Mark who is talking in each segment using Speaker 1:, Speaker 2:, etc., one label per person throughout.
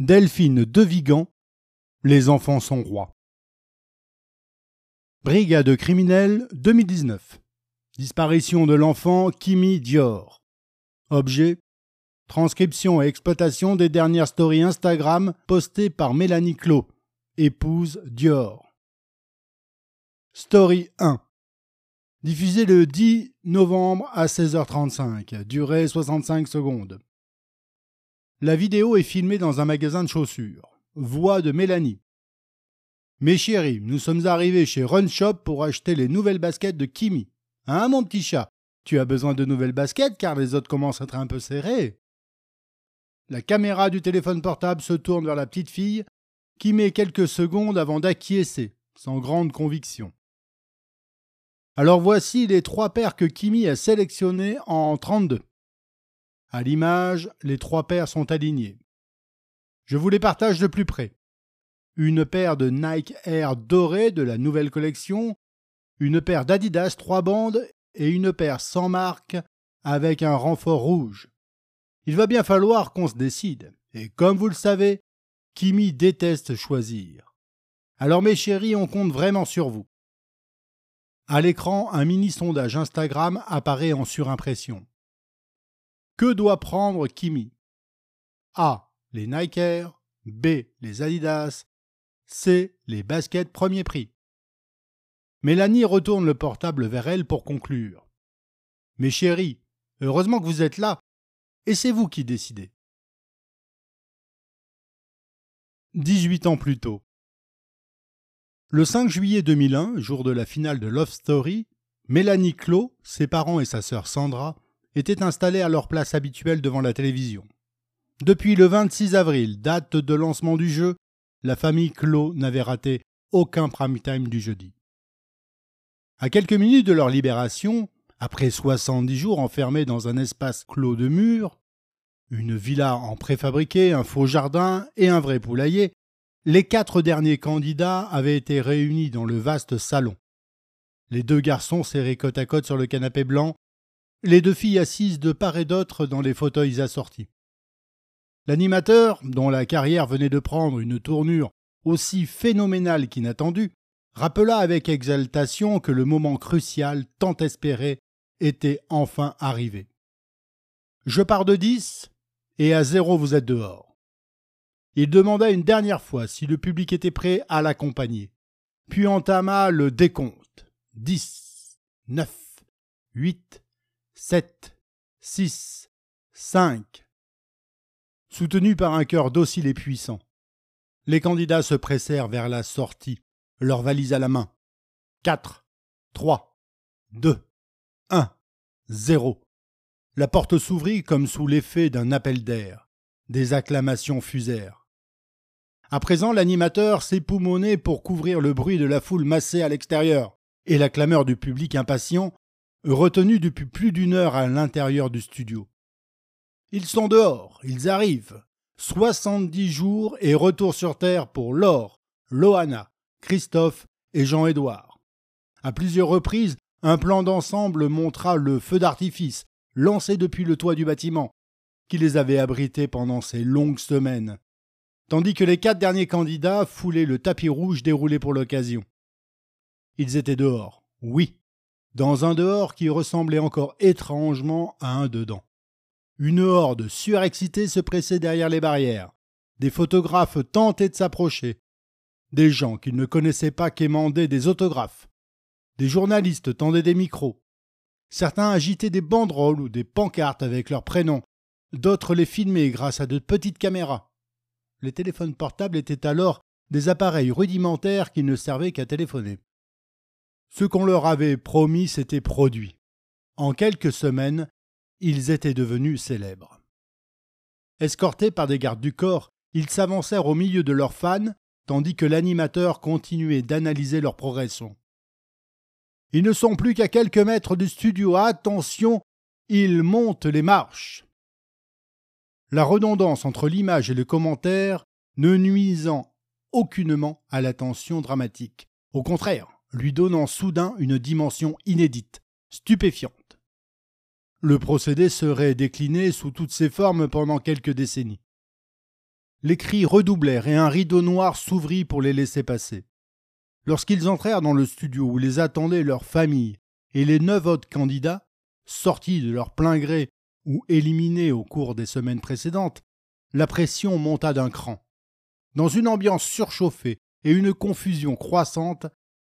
Speaker 1: Delphine De Vigan, Les enfants sont rois. Brigade criminelle 2019. Disparition de l'enfant Kimi Dior. Objet Transcription et exploitation des dernières stories Instagram postées par Mélanie Clos, épouse Dior. Story 1. Diffusé le 10 novembre à 16h35, durée 65 secondes. La vidéo est filmée dans un magasin de chaussures. Voix de Mélanie. Mes chéris, nous sommes arrivés chez Run Shop pour acheter les nouvelles baskets de Kimi. Hein, mon petit chat? Tu as besoin de nouvelles baskets car les autres commencent à être un peu serrées. La caméra du téléphone portable se tourne vers la petite fille qui met quelques secondes avant d'acquiescer, sans grande conviction. Alors voici les trois paires que Kimi a sélectionnées en 32. À l'image, les trois paires sont alignées. Je vous les partage de plus près. Une paire de Nike Air dorées de la nouvelle collection, une paire d'Adidas trois bandes et une paire sans marque avec un renfort rouge. Il va bien falloir qu'on se décide. Et comme vous le savez, Kimi déteste choisir. Alors mes chéris, on compte vraiment sur vous. À l'écran, un mini sondage Instagram apparaît en surimpression. Que doit prendre Kimi? A. Les Nike. B. Les Adidas. C. Les baskets premier prix. Mélanie retourne le portable vers elle pour conclure. Mes chéris, heureusement que vous êtes là, et c'est vous qui décidez. 18 ans plus tôt. Le 5 juillet 2001, jour de la finale de Love Story, Mélanie Clos, ses parents et sa sœur Sandra étaient installés à leur place habituelle devant la télévision. Depuis le 26 avril, date de lancement du jeu, la famille Clos n'avait raté aucun prime time du jeudi. À quelques minutes de leur libération, après 70 jours enfermés dans un espace clos de murs, une villa en préfabriqué, un faux jardin et un vrai poulailler, les quatre derniers candidats avaient été réunis dans le vaste salon. Les deux garçons serrés côte à côte sur le canapé blanc les deux filles assises de part et d'autre dans les fauteuils assortis. L'animateur, dont la carrière venait de prendre une tournure aussi phénoménale qu'inattendue, rappela avec exaltation que le moment crucial tant espéré était enfin arrivé. Je pars de dix, et à zéro vous êtes dehors. Il demanda une dernière fois si le public était prêt à l'accompagner, puis entama le décompte. Dix, neuf, huit, 7, 6, 5. Soutenus par un cœur docile et puissant, les candidats se pressèrent vers la sortie, leurs valises à la main. 4, 3, 2, 1, 0. La porte s'ouvrit comme sous l'effet d'un appel d'air. Des acclamations fusèrent. À présent, l'animateur s'époumonnait pour couvrir le bruit de la foule massée à l'extérieur, et la clameur du public impatient retenu depuis plus d'une heure à l'intérieur du studio. Ils sont dehors, ils arrivent. 70 jours et retour sur Terre pour Laure, Loana, Christophe et Jean-Édouard. À plusieurs reprises, un plan d'ensemble montra le feu d'artifice lancé depuis le toit du bâtiment, qui les avait abrités pendant ces longues semaines, tandis que les quatre derniers candidats foulaient le tapis rouge déroulé pour l'occasion. Ils étaient dehors, oui, dans un dehors qui ressemblait encore étrangement à un dedans. Une horde surexcitée se pressait derrière les barrières. Des photographes tentaient de s'approcher. Des gens qu'ils ne connaissaient pas quémandaient des autographes. Des journalistes tendaient des micros. Certains agitaient des banderoles ou des pancartes avec leurs prénoms. D'autres les filmaient grâce à de petites caméras. Les téléphones portables étaient alors des appareils rudimentaires qui ne servaient qu'à téléphoner. Ce qu'on leur avait promis s'était produit. En quelques semaines, ils étaient devenus célèbres. Escortés par des gardes du corps, ils s'avancèrent au milieu de leurs fans, tandis que l'animateur continuait d'analyser leur progression. Ils ne sont plus qu'à quelques mètres du studio. Attention, ils montent les marches. La redondance entre l'image et le commentaire ne nuisant aucunement à l'attention dramatique. Au contraire, lui donnant soudain une dimension inédite, stupéfiante. Le procédé serait décliné sous toutes ses formes pendant quelques décennies. Les cris redoublèrent et un rideau noir s'ouvrit pour les laisser passer. Lorsqu'ils entrèrent dans le studio où les attendaient leurs familles et les neuf autres candidats, sortis de leur plein gré ou éliminés au cours des semaines précédentes, la pression monta d'un cran. Dans une ambiance surchauffée et une confusion croissante,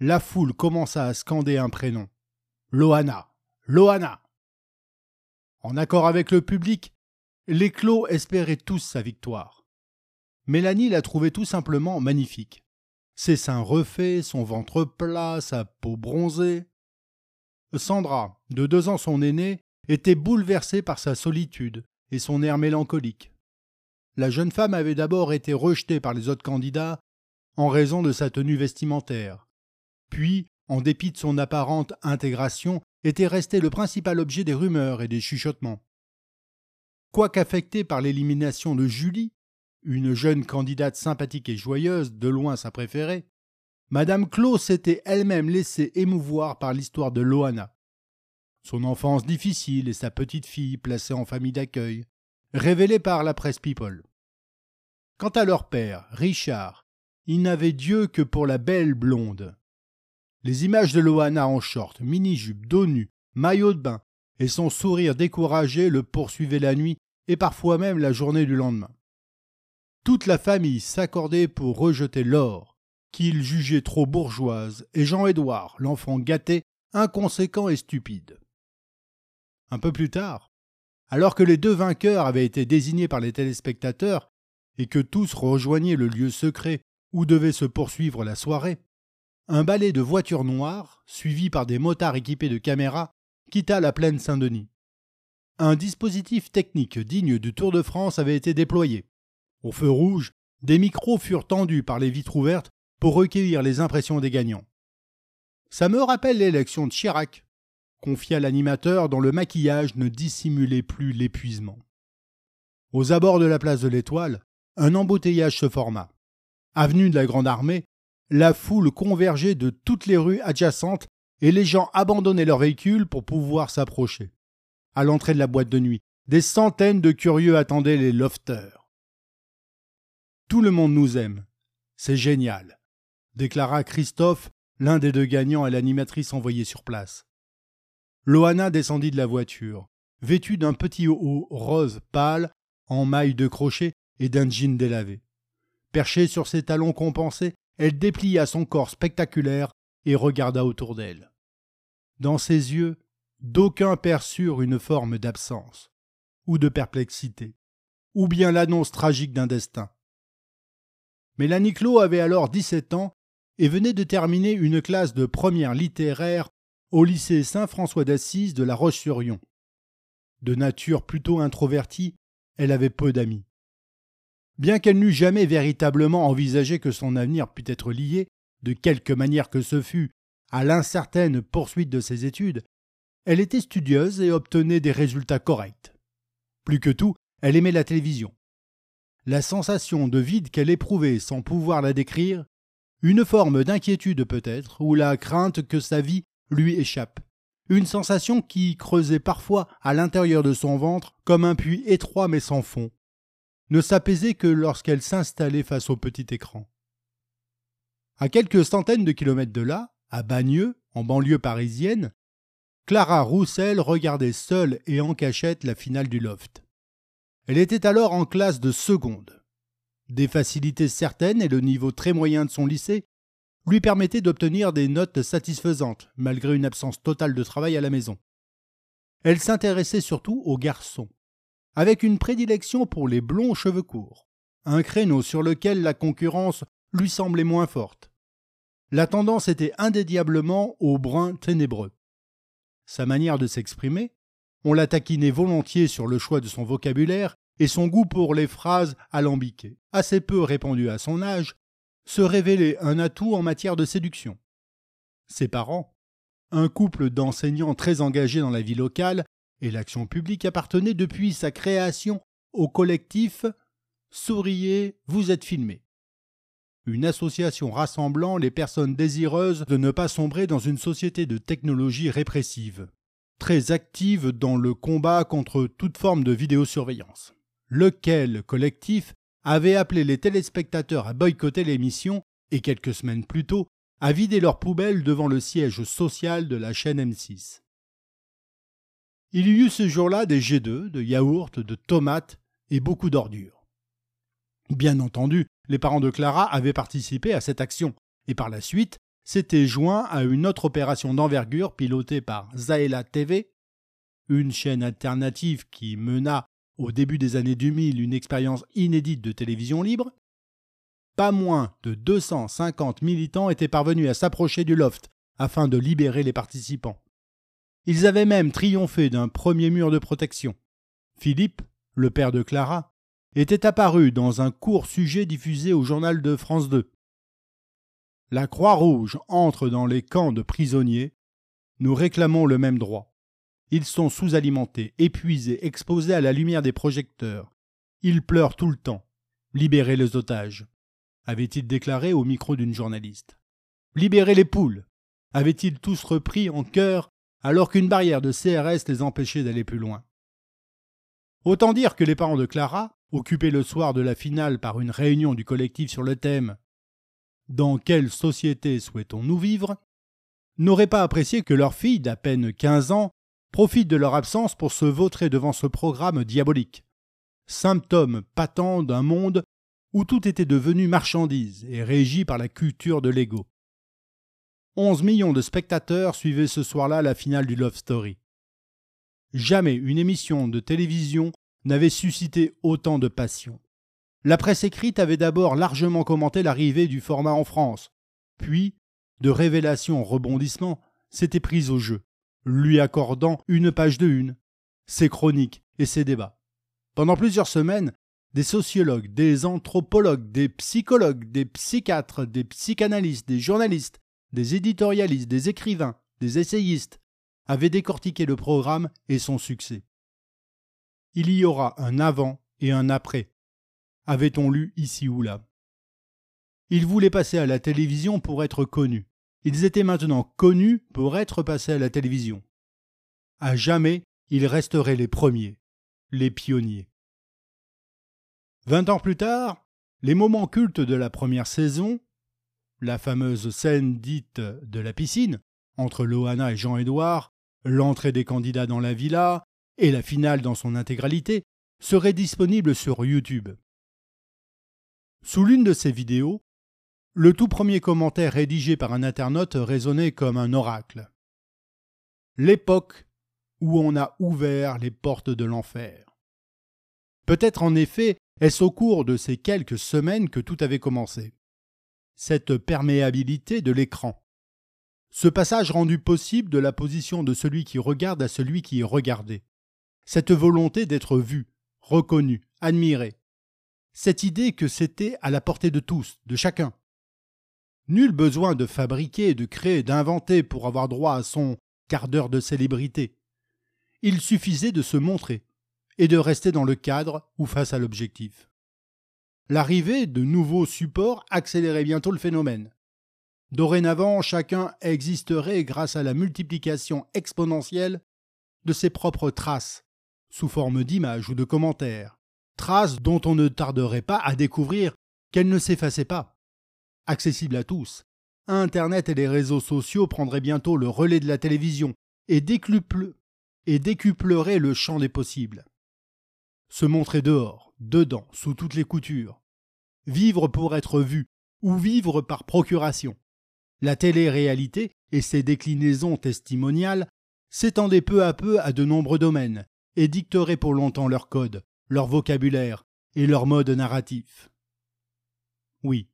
Speaker 1: la foule commença à scander un prénom. Loana. Loana. En accord avec le public, les clos espéraient tous sa victoire. Mélanie la trouvait tout simplement magnifique. Ses seins refaits, son ventre plat, sa peau bronzée. Sandra, de deux ans son aînée, était bouleversée par sa solitude et son air mélancolique. La jeune femme avait d'abord été rejetée par les autres candidats en raison de sa tenue vestimentaire, puis, en dépit de son apparente intégration, était restée le principal objet des rumeurs et des chuchotements. Quoiqu'affectée par l'élimination de Julie, une jeune candidate sympathique et joyeuse, de loin sa préférée, Madame Clos s'était elle-même laissée émouvoir par l'histoire de Loana. Son enfance difficile et sa petite fille placée en famille d'accueil, révélées par la presse People. Quant à leur père, Richard, il n'avait Dieu que pour la belle blonde. Les images de Loana en short, mini-jupe, dos nu, maillot de bain et son sourire découragé le poursuivaient la nuit et parfois même la journée du lendemain. Toute la famille s'accordait pour rejeter l'or, qu'il jugeait trop bourgeoise, et Jean-Édouard, l'enfant gâté, inconséquent et stupide. Un peu plus tard, alors que les deux vainqueurs avaient été désignés par les téléspectateurs et que tous rejoignaient le lieu secret où devait se poursuivre la soirée, un balai de voitures noires, suivi par des motards équipés de caméras, quitta la plaine Saint-Denis. Un dispositif technique digne du Tour de France avait été déployé. Au feu rouge, des micros furent tendus par les vitres ouvertes pour recueillir les impressions des gagnants. Ça me rappelle l'élection de Chirac, confia l'animateur dont le maquillage ne dissimulait plus l'épuisement. Aux abords de la place de l'Étoile, un embouteillage se forma. Avenue de la Grande Armée, la foule convergeait de toutes les rues adjacentes et les gens abandonnaient leurs véhicules pour pouvoir s'approcher. À l'entrée de la boîte de nuit, des centaines de curieux attendaient les lofters. Tout le monde nous aime. C'est génial, déclara Christophe, l'un des deux gagnants et l'animatrice envoyée sur place. Loana descendit de la voiture, vêtue d'un petit haut rose pâle en maille de crochet et d'un jean délavé. Perchée sur ses talons compensés, elle déplia son corps spectaculaire et regarda autour d'elle. Dans ses yeux, d'aucuns perçurent une forme d'absence, ou de perplexité, ou bien l'annonce tragique d'un destin. Mélanie Clos avait alors dix-sept ans et venait de terminer une classe de première littéraire au lycée Saint-François d'Assise de La Roche-sur-Yon. De nature plutôt introvertie, elle avait peu d'amis. Bien qu'elle n'eût jamais véritablement envisagé que son avenir pût être lié, de quelque manière que ce fût, à l'incertaine poursuite de ses études, elle était studieuse et obtenait des résultats corrects. Plus que tout, elle aimait la télévision. La sensation de vide qu'elle éprouvait sans pouvoir la décrire, une forme d'inquiétude peut-être, ou la crainte que sa vie lui échappe. Une sensation qui creusait parfois à l'intérieur de son ventre comme un puits étroit mais sans fond, ne s'apaisait que lorsqu'elle s'installait face au petit écran. À quelques centaines de kilomètres de là, à Bagneux, en banlieue parisienne, Clara Roussel regardait seule et en cachette la finale du loft. Elle était alors en classe de seconde. Des facilités certaines et le niveau très moyen de son lycée lui permettaient d'obtenir des notes satisfaisantes, malgré une absence totale de travail à la maison. Elle s'intéressait surtout aux garçons, avec une prédilection pour les blonds cheveux courts, un créneau sur lequel la concurrence lui semblait moins forte. La tendance était indédiablement au brun ténébreux. Sa manière de s'exprimer, on la taquinait volontiers sur le choix de son vocabulaire et son goût pour les phrases alambiquées, assez peu répandues à son âge, se révélait un atout en matière de séduction. Ses parents, un couple d'enseignants très engagés dans la vie locale, et l'action publique appartenait depuis sa création au collectif Souriez, vous êtes filmé. Une association rassemblant les personnes désireuses de ne pas sombrer dans une société de technologie répressive, très active dans le combat contre toute forme de vidéosurveillance. Lequel collectif avait appelé les téléspectateurs à boycotter l'émission et quelques semaines plus tôt à vider leurs poubelles devant le siège social de la chaîne M6. Il y eut ce jour-là des jets d'œufs, de yaourts, de tomates et beaucoup d'ordures. Bien entendu, les parents de Clara avaient participé à cette action et par la suite s'étaient joints à une autre opération d'envergure pilotée par Zaela TV, une chaîne alternative qui mena au début des années 2000 une expérience inédite de télévision libre. Pas moins de 250 militants étaient parvenus à s'approcher du loft afin de libérer les participants. Ils avaient même triomphé d'un premier mur de protection. Philippe, le père de Clara, était apparu dans un court sujet diffusé au journal de France 2. La Croix-Rouge entre dans les camps de prisonniers. Nous réclamons le même droit. Ils sont sous-alimentés, épuisés, exposés à la lumière des projecteurs. Ils pleurent tout le temps. Libérez les otages, avait-il déclaré au micro d'une journaliste. Libérez les poules, avaient-ils tous repris en chœur alors qu'une barrière de CRS les empêchait d'aller plus loin. Autant dire que les parents de Clara, occupés le soir de la finale par une réunion du collectif sur le thème Dans quelle société souhaitons-nous vivre? n'auraient pas apprécié que leur fille d'à peine quinze ans profite de leur absence pour se vautrer devant ce programme diabolique, symptôme patent d'un monde où tout était devenu marchandise et régi par la culture de l'ego. 11 millions de spectateurs suivaient ce soir-là la finale du Love Story. Jamais une émission de télévision n'avait suscité autant de passion. La presse écrite avait d'abord largement commenté l'arrivée du format en France, puis, de révélation en rebondissement, s'était prise au jeu, lui accordant une page de une, ses chroniques et ses débats. Pendant plusieurs semaines, des sociologues, des anthropologues, des psychologues, des psychiatres, des psychanalystes, des journalistes, des éditorialistes, des écrivains, des essayistes avaient décortiqué le programme et son succès. Il y aura un avant et un après, avait-on lu ici ou là. Ils voulaient passer à la télévision pour être connus. Ils étaient maintenant connus pour être passés à la télévision. À jamais, ils resteraient les premiers, les pionniers. Vingt ans plus tard, les moments cultes de la première saison la fameuse scène dite de la piscine, entre Loana et Jean-Édouard, l'entrée des candidats dans la villa et la finale dans son intégralité, serait disponible sur YouTube. Sous l'une de ces vidéos, le tout premier commentaire rédigé par un internaute résonnait comme un oracle. L'époque où on a ouvert les portes de l'enfer. Peut-être en effet est-ce au cours de ces quelques semaines que tout avait commencé cette perméabilité de l'écran. Ce passage rendu possible de la position de celui qui regarde à celui qui est regardé. Cette volonté d'être vu, reconnu, admiré. Cette idée que c'était à la portée de tous, de chacun. Nul besoin de fabriquer, de créer, d'inventer pour avoir droit à son quart d'heure de célébrité. Il suffisait de se montrer et de rester dans le cadre ou face à l'objectif. L'arrivée de nouveaux supports accélérait bientôt le phénomène. Dorénavant, chacun existerait grâce à la multiplication exponentielle de ses propres traces, sous forme d'images ou de commentaires, traces dont on ne tarderait pas à découvrir qu'elles ne s'effaçaient pas. Accessibles à tous, Internet et les réseaux sociaux prendraient bientôt le relais de la télévision et, et décupleraient le champ des possibles. Se montrer dehors, dedans, sous toutes les coutures, vivre pour être vu, ou vivre par procuration. La télé-réalité et ses déclinaisons testimoniales s'étendaient peu à peu à de nombreux domaines et dicteraient pour longtemps leur code, leur vocabulaire et leur mode narratif. Oui,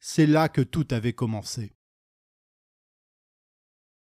Speaker 1: c'est là que tout avait commencé.